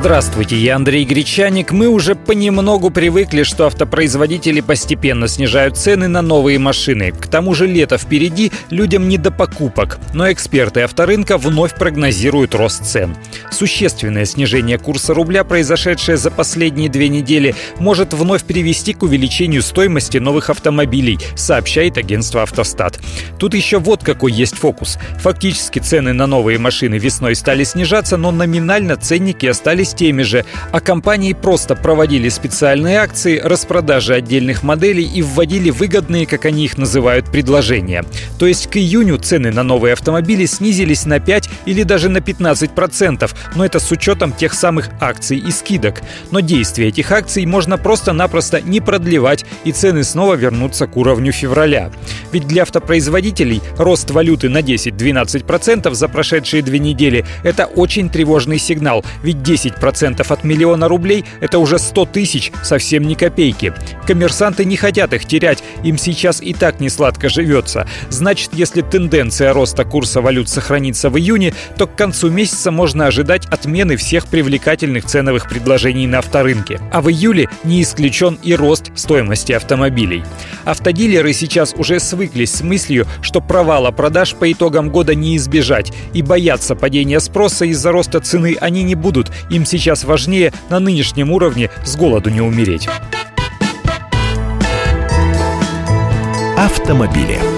Здравствуйте, я Андрей Гречаник. Мы уже понемногу привыкли, что автопроизводители постепенно снижают цены на новые машины. К тому же лето впереди, людям не до покупок. Но эксперты авторынка вновь прогнозируют рост цен. Существенное снижение курса рубля, произошедшее за последние две недели, может вновь привести к увеличению стоимости новых автомобилей, сообщает агентство «Автостат». Тут еще вот какой есть фокус. Фактически цены на новые машины весной стали снижаться, но номинально ценники остались остались теми же, а компании просто проводили специальные акции, распродажи отдельных моделей и вводили выгодные, как они их называют, предложения. То есть к июню цены на новые автомобили снизились на 5 или даже на 15%, но это с учетом тех самых акций и скидок. Но действие этих акций можно просто-напросто не продлевать, и цены снова вернутся к уровню февраля. Ведь для автопроизводителей рост валюты на 10-12% за прошедшие две недели – это очень тревожный сигнал, ведь 10 10% от миллиона рублей – это уже 100 тысяч, совсем не копейки. Коммерсанты не хотят их терять, им сейчас и так не сладко живется. Значит, если тенденция роста курса валют сохранится в июне, то к концу месяца можно ожидать отмены всех привлекательных ценовых предложений на авторынке. А в июле не исключен и рост стоимости автомобилей. Автодилеры сейчас уже свыклись с мыслью, что провала продаж по итогам года не избежать, и боятся падения спроса из-за роста цены они не будут, им сейчас важнее на нынешнем уровне с голоду не умереть. Автомобили.